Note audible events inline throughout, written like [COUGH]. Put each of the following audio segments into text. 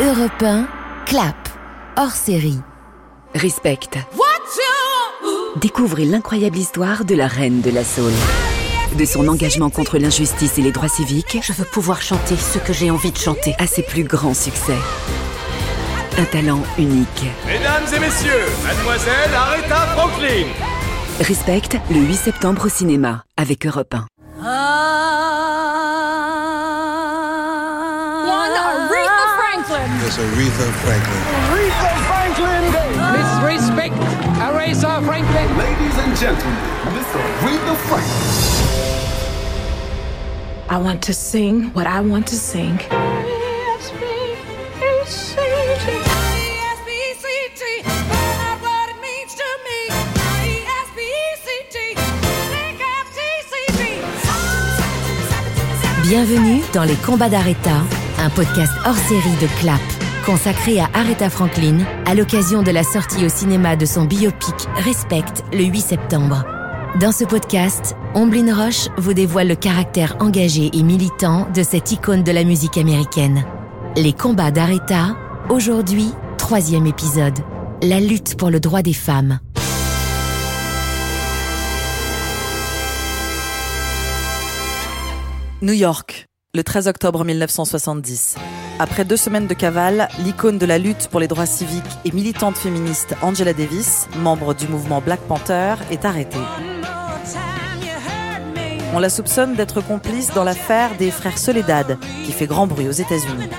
Europe 1, clap, hors série. Respect. Découvrez l'incroyable histoire de la reine de la Soul. De son engagement contre l'injustice et les droits civiques Je veux pouvoir chanter ce que j'ai envie de chanter. à ses plus grands succès. Un talent unique. Mesdames et messieurs, mademoiselle Aretha Franklin Respect le 8 septembre au cinéma avec Europe 1. One Franklin. It's Aretha Franklin. Miss Respect, Aretha Franklin. Ladies and gentlemen, Miss Aretha Franklin. I want to sing what I want to sing. Bienvenue dans Les Combats d'Aretha, un podcast hors série de Clap, consacré à Aretha Franklin à l'occasion de la sortie au cinéma de son biopic Respect le 8 septembre. Dans ce podcast, Omblin Roche vous dévoile le caractère engagé et militant de cette icône de la musique américaine. Les Combats d'Aretha, aujourd'hui, troisième épisode. La lutte pour le droit des femmes. New York, le 13 octobre 1970. Après deux semaines de cavale, l'icône de la lutte pour les droits civiques et militante féministe Angela Davis, membre du mouvement Black Panther, est arrêtée. On la soupçonne d'être complice dans l'affaire des frères Soledad, qui fait grand bruit aux États-Unis.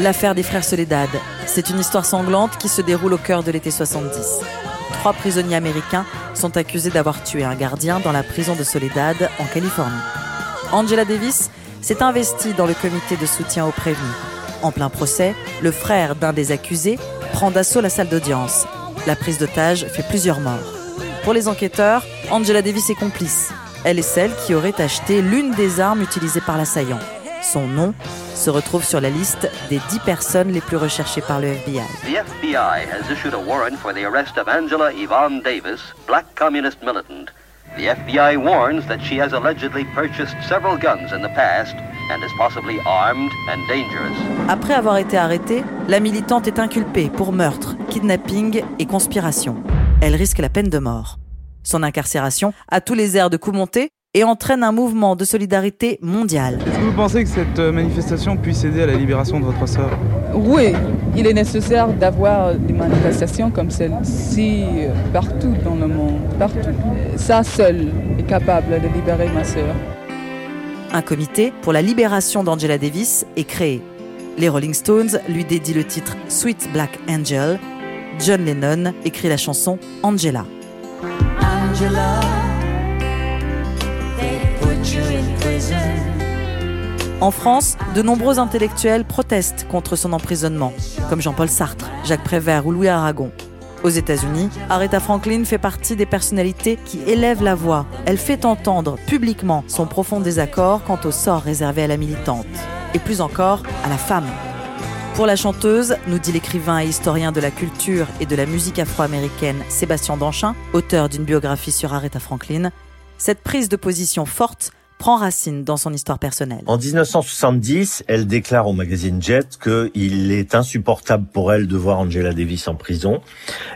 L'affaire des frères Soledad, c'est une histoire sanglante qui se déroule au cœur de l'été 70. Trois prisonniers américains sont accusés d'avoir tué un gardien dans la prison de Soledad en Californie. Angela Davis s'est investie dans le comité de soutien aux prévenus. En plein procès, le frère d'un des accusés prend d'assaut la salle d'audience. La prise d'otage fait plusieurs morts. Pour les enquêteurs, Angela Davis est complice. Elle est celle qui aurait acheté l'une des armes utilisées par l'assaillant. Son nom se retrouve sur la liste des 10 personnes les plus recherchées par le FBI. The FBI has issued a warrant for the arrest of Angela Yvonne Davis, black communist militant. The FBI warns that she has allegedly purchased several guns in the past and is possibly armed and dangerous. Après avoir été arrêtée, la militante est inculpée pour meurtre, kidnapping et conspiration. Elle risque la peine de mort. Son incarcération a tous les airs de coup monté et entraîne un mouvement de solidarité mondial. Est-ce que vous pensez que cette euh, manifestation puisse aider à la libération de votre sœur? Oui, il est nécessaire d'avoir des manifestations comme celle-ci euh, partout dans le monde, partout. Ça seul est capable de libérer ma sœur. Un comité pour la libération d'Angela Davis est créé. Les Rolling Stones lui dédient le titre Sweet Black Angel. John Lennon écrit la chanson Angela. En France, de nombreux intellectuels protestent contre son emprisonnement, comme Jean-Paul Sartre, Jacques Prévert ou Louis Aragon. Aux États-Unis, Aretha Franklin fait partie des personnalités qui élèvent la voix. Elle fait entendre publiquement son profond désaccord quant au sort réservé à la militante, et plus encore à la femme. Pour la chanteuse, nous dit l'écrivain et historien de la culture et de la musique afro-américaine Sébastien Danchin, auteur d'une biographie sur Aretha Franklin, cette prise de position forte prend racine dans son histoire personnelle. En 1970, elle déclare au magazine Jet qu'il est insupportable pour elle de voir Angela Davis en prison.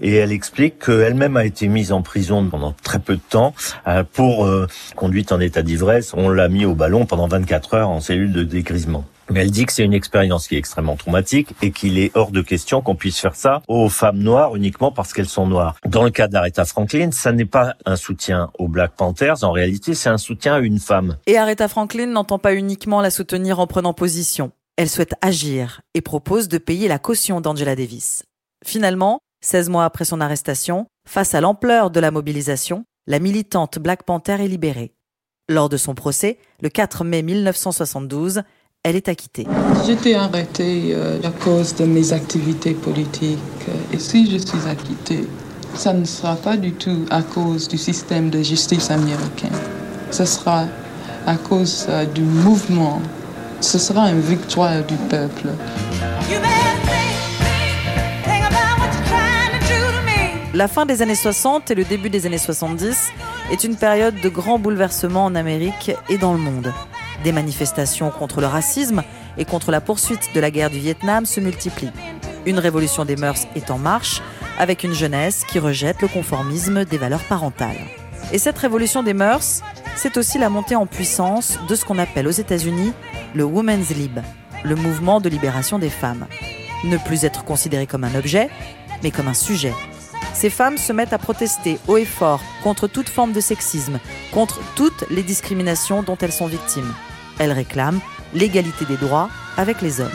Et elle explique qu'elle-même a été mise en prison pendant très peu de temps euh, pour euh, conduite en état d'ivresse. On l'a mis au ballon pendant 24 heures en cellule de dégrisement. Mais elle dit que c'est une expérience qui est extrêmement traumatique et qu'il est hors de question qu'on puisse faire ça aux femmes noires uniquement parce qu'elles sont noires. Dans le cas d'Aretha Franklin, ça n'est pas un soutien aux Black Panthers, en réalité c'est un soutien à une femme. Et Aretha Franklin n'entend pas uniquement la soutenir en prenant position. Elle souhaite agir et propose de payer la caution d'Angela Davis. Finalement, 16 mois après son arrestation, face à l'ampleur de la mobilisation, la militante Black Panther est libérée. Lors de son procès, le 4 mai 1972, elle est acquittée. J'étais arrêtée euh, à cause de mes activités politiques. euh, Et si je suis acquittée, ça ne sera pas du tout à cause du système de justice américain. Ce sera à cause euh, du mouvement. Ce sera une victoire du peuple. La fin des années 60 et le début des années 70 est une période de grands bouleversements en Amérique et dans le monde. Des manifestations contre le racisme et contre la poursuite de la guerre du Vietnam se multiplient. Une révolution des mœurs est en marche, avec une jeunesse qui rejette le conformisme des valeurs parentales. Et cette révolution des mœurs, c'est aussi la montée en puissance de ce qu'on appelle aux États-Unis le Women's Lib, le mouvement de libération des femmes. Ne plus être considéré comme un objet, mais comme un sujet. Ces femmes se mettent à protester haut et fort contre toute forme de sexisme, contre toutes les discriminations dont elles sont victimes. Elles réclament l'égalité des droits avec les hommes.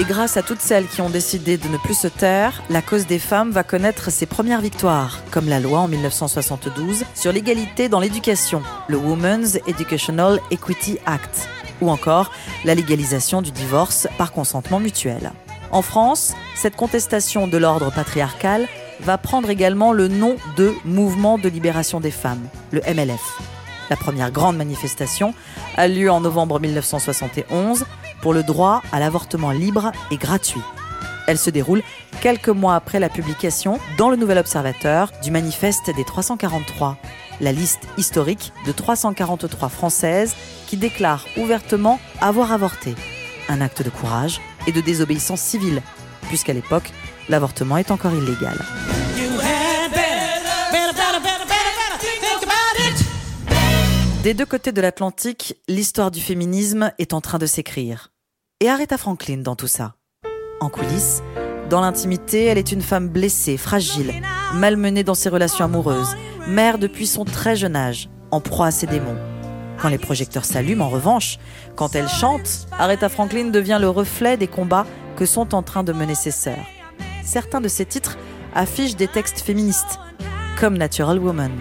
Et grâce à toutes celles qui ont décidé de ne plus se taire, la cause des femmes va connaître ses premières victoires, comme la loi en 1972 sur l'égalité dans l'éducation, le Women's Educational Equity Act, ou encore la légalisation du divorce par consentement mutuel. En France, cette contestation de l'ordre patriarcal va prendre également le nom de Mouvement de libération des femmes, le MLF. La première grande manifestation a lieu en novembre 1971 pour le droit à l'avortement libre et gratuit. Elle se déroule quelques mois après la publication dans le Nouvel Observateur du manifeste des 343, la liste historique de 343 Françaises qui déclarent ouvertement avoir avorté. Un acte de courage et de désobéissance civile, puisqu'à l'époque, l'avortement est encore illégal. Des deux côtés de l'Atlantique, l'histoire du féminisme est en train de s'écrire. Et Aretha Franklin dans tout ça. En coulisses, dans l'intimité, elle est une femme blessée, fragile, malmenée dans ses relations amoureuses, mère depuis son très jeune âge, en proie à ses démons. Quand les projecteurs s'allument, en revanche, quand elle chante, Aretha Franklin devient le reflet des combats que sont en train de mener ses sœurs. Certains de ses titres affichent des textes féministes, comme Natural Woman.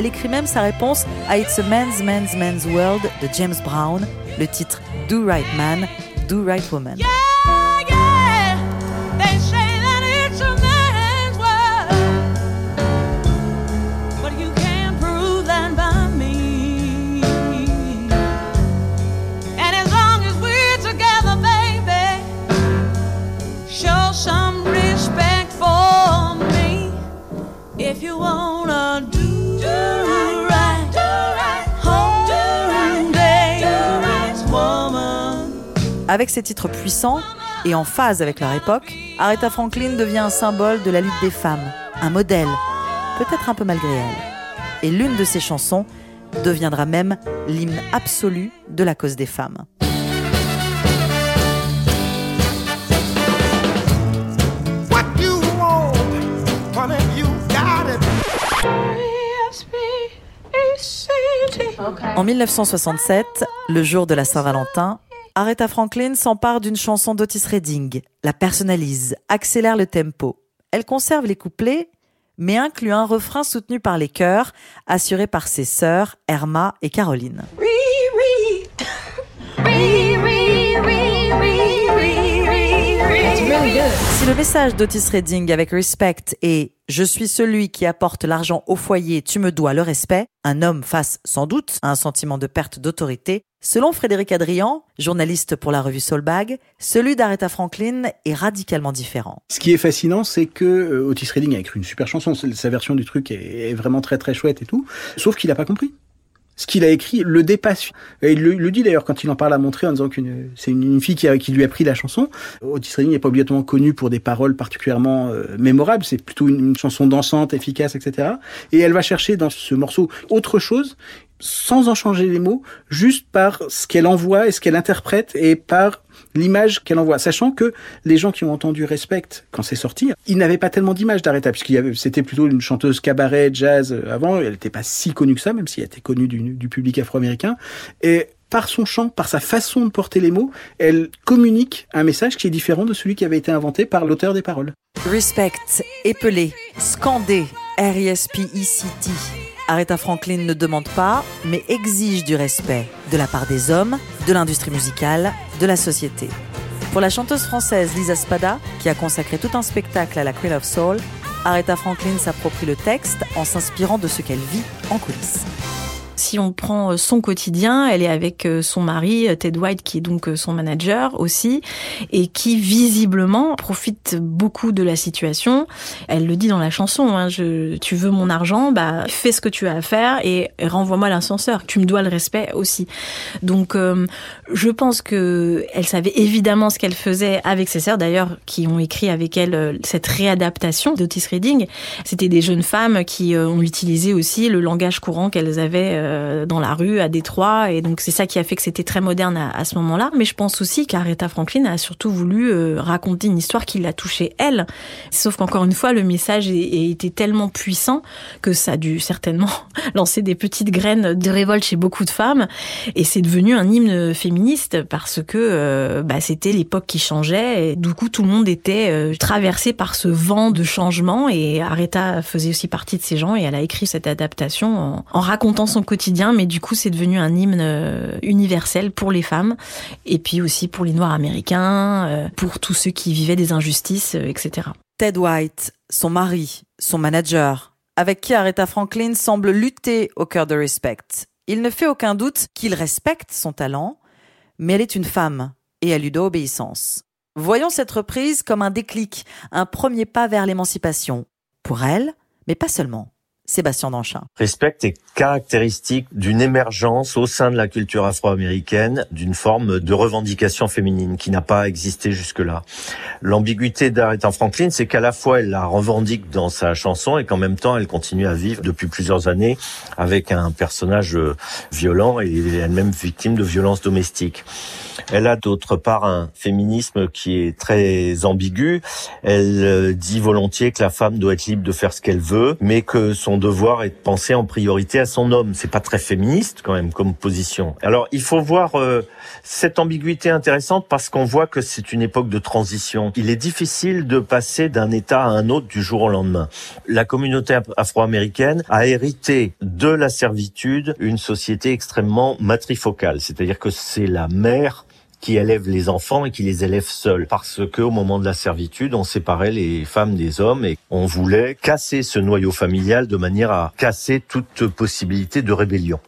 Elle écrit même sa réponse à It's a Man's Man's Man's World de James Brown, le titre Do Right Man, Do Right Woman. If you wanna Avec ses titres puissants et en phase avec leur époque, Aretha Franklin devient un symbole de la lutte des femmes, un modèle, peut-être un peu malgré elle. Et l'une de ses chansons deviendra même l'hymne absolu de la cause des femmes. En 1967, le jour de la Saint-Valentin, Aretha Franklin s'empare d'une chanson d'Otis Redding, la personnalise, accélère le tempo. Elle conserve les couplets, mais inclut un refrain soutenu par les chœurs, assuré par ses sœurs Erma et Caroline. Si le message d'Otis Redding avec Respect est Je suis celui qui apporte l'argent au foyer, tu me dois le respect, un homme face sans doute à un sentiment de perte d'autorité, selon Frédéric Adrian, journaliste pour la revue Soulbag, celui d'Aretha Franklin est radicalement différent. Ce qui est fascinant, c'est que euh, Otis Redding a écrit une super chanson, sa version du truc est vraiment très très chouette et tout, sauf qu'il n'a pas compris ce qu'il a écrit le dépasse. Et il le, dit d'ailleurs quand il en parle à montrer en disant que c'est une, fille qui, qui, lui a pris la chanson. Otis Redding n'est pas obligatoirement connu pour des paroles particulièrement euh, mémorables, c'est plutôt une, chanson dansante, efficace, etc. Et elle va chercher dans ce morceau autre chose sans en changer les mots, juste par ce qu'elle envoie et ce qu'elle interprète et par l'image qu'elle envoie, sachant que les gens qui ont entendu Respect quand c'est sorti, ils n'avaient pas tellement d'image d'Aretha, puisqu'il c'était plutôt une chanteuse cabaret, jazz euh, avant, elle n'était pas si connue que ça, même si elle était connue du, du public afro-américain, et par son chant, par sa façon de porter les mots, elle communique un message qui est différent de celui qui avait été inventé par l'auteur des paroles. Respect, épelé, scandé, R-I-S-P-E-C-T. Aretha Franklin ne demande pas, mais exige du respect de la part des hommes, de l'industrie musicale, de la société. Pour la chanteuse française Lisa Spada, qui a consacré tout un spectacle à la Queen of Soul, Aretha Franklin s'approprie le texte en s'inspirant de ce qu'elle vit en coulisses. Si on prend euh, son quotidien, elle est avec euh, son mari euh, Ted White qui est donc son manager aussi et qui visiblement profite beaucoup de la situation. Elle le dit dans la chanson hein, tu veux mon argent, bah fais ce que tu as à faire et renvoie-moi l'ascenseur. Tu me dois le respect aussi. Donc je pense que elle savait évidemment ce qu'elle faisait avec ses sœurs d'ailleurs qui ont écrit avec elle cette réadaptation d'Otis Reading. C'était des jeunes femmes qui ont utilisé aussi le langage courant qu'elles avaient euh, dans la rue à Détroit. Et donc c'est ça qui a fait que c'était très moderne à, ce moment-là. Mais je pense aussi qu'Aretha Franklin a surtout voulu euh, raconter une histoire qui l'a touchée elle. Sauf qu'encore une fois, le message été tellement puissant que ça a dû certainement [LAUGHS] lancer des petites graines de révolte chez beaucoup de femmes. Et c'est devenu un hymne féministe parce que euh, bah, c'était l'époque qui changeait. Et du coup, tout le monde était traversé par ce vent de changement. Et Aretha faisait aussi partie de ces gens. Et elle a écrit cette adaptation en, en racontant son quotidien mais du coup, c'est devenu un hymne euh, universel pour les femmes et puis aussi pour les Noirs américains, euh, pour tous ceux qui vivaient des injustices, euh, etc. Ted White, son mari, son manager, avec qui Aretha Franklin semble lutter au cœur de Respect. Il ne fait aucun doute qu'il respecte son talent, mais elle est une femme et elle lui doit obéissance. Voyons cette reprise comme un déclic, un premier pas vers l'émancipation. Pour elle, mais pas seulement. Respect est caractéristique d'une émergence au sein de la culture afro-américaine d'une forme de revendication féminine qui n'a pas existé jusque-là. L'ambiguïté d'Aretha Franklin, c'est qu'à la fois elle la revendique dans sa chanson et qu'en même temps elle continue à vivre depuis plusieurs années avec un personnage violent et elle-même victime de violences domestiques. Elle a d'autre part un féminisme qui est très ambigu. Elle euh, dit volontiers que la femme doit être libre de faire ce qu'elle veut, mais que son devoir est de penser en priorité à son homme. C'est pas très féministe quand même comme position. Alors il faut voir euh, cette ambiguïté intéressante parce qu'on voit que c'est une époque de transition. Il est difficile de passer d'un état à un autre du jour au lendemain. La communauté afro-américaine a hérité de la servitude une société extrêmement matrifocale, c'est-à-dire que c'est la mère qui élève les enfants et qui les élève seuls. Parce que au moment de la servitude, on séparait les femmes des hommes et on voulait casser ce noyau familial de manière à casser toute possibilité de rébellion.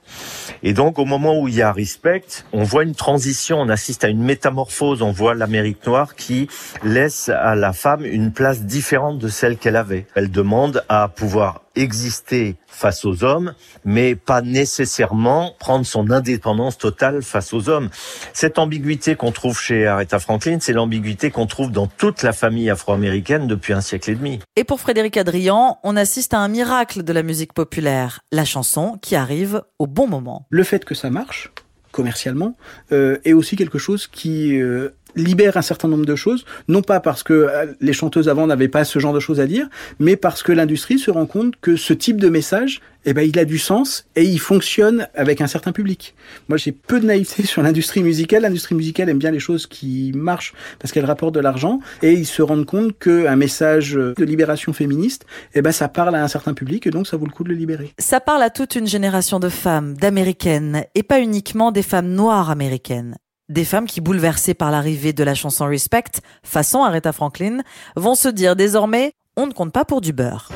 Et donc, au moment où il y a respect, on voit une transition, on assiste à une métamorphose, on voit l'Amérique noire qui laisse à la femme une place différente de celle qu'elle avait. Elle demande à pouvoir exister face aux hommes, mais pas nécessairement prendre son indépendance totale face aux hommes. Cette ambiguïté qu'on trouve chez Aretha Franklin, c'est l'ambiguïté qu'on trouve dans toute la famille afro-américaine depuis un siècle et demi. Et pour Frédéric Adrian, on assiste à un miracle de la musique populaire, la chanson qui arrive au bon moment. Le fait que ça marche commercialement euh, est aussi quelque chose qui euh, libère un certain nombre de choses, non pas parce que euh, les chanteuses avant n'avaient pas ce genre de choses à dire, mais parce que l'industrie se rend compte que ce type de message, eh ben, il a du sens et il fonctionne avec un certain public. Moi, j'ai peu de naïveté [LAUGHS] sur l'industrie musicale. L'industrie musicale aime bien les choses qui marchent parce qu'elles rapportent de l'argent et ils se rendent compte qu'un message de libération féministe, eh ben, ça parle à un certain public et donc ça vaut le coup de le libérer. Ça parle à toute une génération de femmes, d'américaines et pas uniquement des femmes noires américaines. Des femmes qui, bouleversées par l'arrivée de la chanson Respect, façon Aretha Franklin, vont se dire désormais on ne compte pas pour du beurre.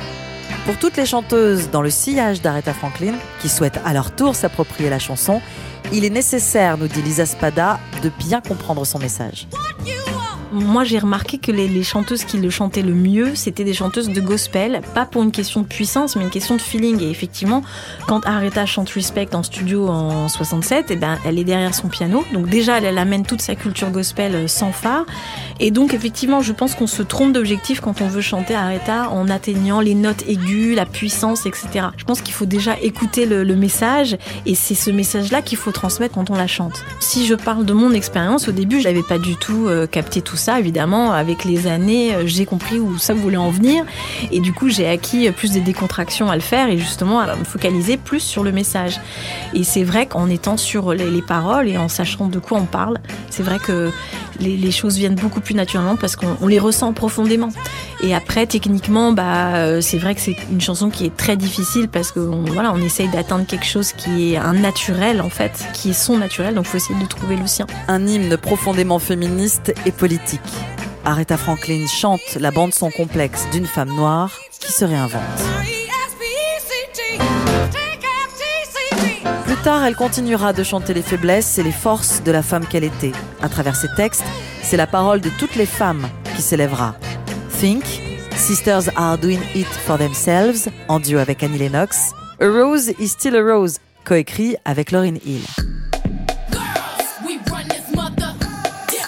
Pour toutes les chanteuses dans le sillage d'Aretha Franklin, qui souhaitent à leur tour s'approprier la chanson, il est nécessaire, nous dit Lisa Spada, de bien comprendre son message. Moi, j'ai remarqué que les, chanteuses qui le chantaient le mieux, c'était des chanteuses de gospel, pas pour une question de puissance, mais une question de feeling. Et effectivement, quand Aretha chante Respect en studio en 67, eh ben, elle est derrière son piano. Donc déjà, elle, amène toute sa culture gospel euh, sans phare. Et donc, effectivement, je pense qu'on se trompe d'objectif quand on veut chanter Aretha en atteignant les notes aiguës, la puissance, etc. Je pense qu'il faut déjà écouter le, le message, et c'est ce message-là qu'il faut transmettre quand on la chante. Si je parle de mon expérience, au début, je n'avais pas du tout euh, capté tout ça, évidemment, avec les années, euh, j'ai compris où ça voulait en venir. Et du coup, j'ai acquis plus de décontraction à le faire et justement à me focaliser plus sur le message. Et c'est vrai qu'en étant sur les, paroles et en sachant de quoi on parle, c'est vrai que les, choses viennent beaucoup plus naturellement parce qu'on on les ressent profondément. Et après, techniquement, bah, euh, c'est vrai que c'est une chanson qui est très difficile parce que on, voilà, on essaye d'atteindre quelque chose qui est un naturel en fait, qui est son naturel. Donc, faut essayer de trouver le sien. Un hymne profondément féministe et politique. Aretha Franklin chante la bande son complexe d'une femme noire qui se réinvente. Tard, elle continuera de chanter les faiblesses et les forces de la femme qu'elle était. À travers ses textes, c'est la parole de toutes les femmes qui s'élèvera. Think, Sisters Are Doing It For Themselves, en duo avec Annie Lennox, A Rose is Still a Rose, coécrit avec Lauryn Hill.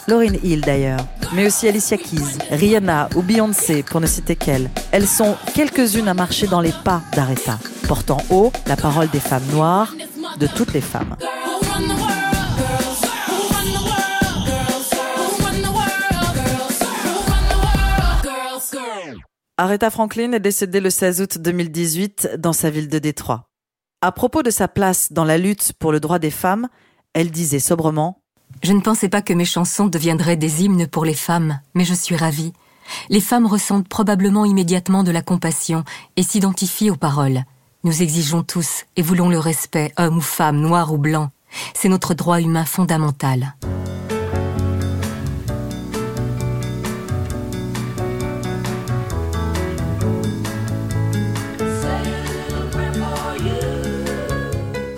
Lauryn Hill d'ailleurs, mais aussi Alicia Keys, Rihanna ou Beyoncé pour ne citer qu'elles. Elles sont quelques-unes à marcher dans les pas d'Aretha, portant haut la parole des femmes noires, de toutes les femmes. Aretha Franklin est décédée le 16 août 2018 dans sa ville de Détroit. À propos de sa place dans la lutte pour le droit des femmes, elle disait sobrement Je ne pensais pas que mes chansons deviendraient des hymnes pour les femmes, mais je suis ravie. Les femmes ressentent probablement immédiatement de la compassion et s'identifient aux paroles. Nous exigeons tous et voulons le respect, homme ou femme, noir ou blanc. C'est notre droit humain fondamental.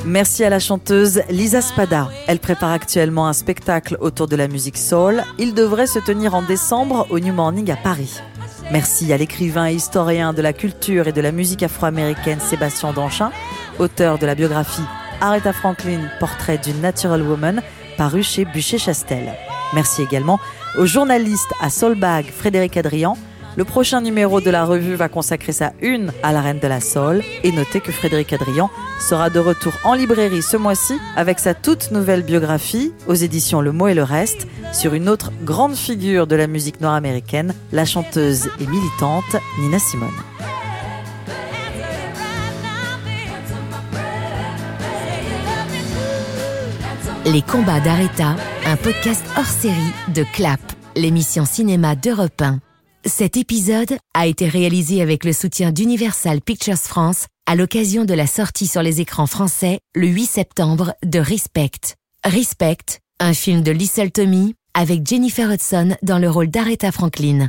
Merci à la chanteuse Lisa Spada. Elle prépare actuellement un spectacle autour de la musique soul. Il devrait se tenir en décembre au New Morning à Paris. Merci à l'écrivain et historien de la culture et de la musique afro-américaine Sébastien Danchin, auteur de la biographie Aretha Franklin, portrait d'une natural woman, paru chez Bûcher-Chastel. Merci également au journaliste à Soulbag Frédéric Adrian, le prochain numéro de la revue va consacrer sa une à la reine de la Soul et notez que Frédéric Adrian sera de retour en librairie ce mois-ci avec sa toute nouvelle biographie aux éditions Le Mot et le Reste sur une autre grande figure de la musique noire américaine, la chanteuse et militante Nina Simone. Les combats d'Aretha, un podcast hors série de Clap, l'émission cinéma d'Europe 1. Cet épisode a été réalisé avec le soutien d'Universal Pictures France à l'occasion de la sortie sur les écrans français le 8 septembre de Respect. Respect, un film de Lissel Tommy avec Jennifer Hudson dans le rôle d'Aretha Franklin.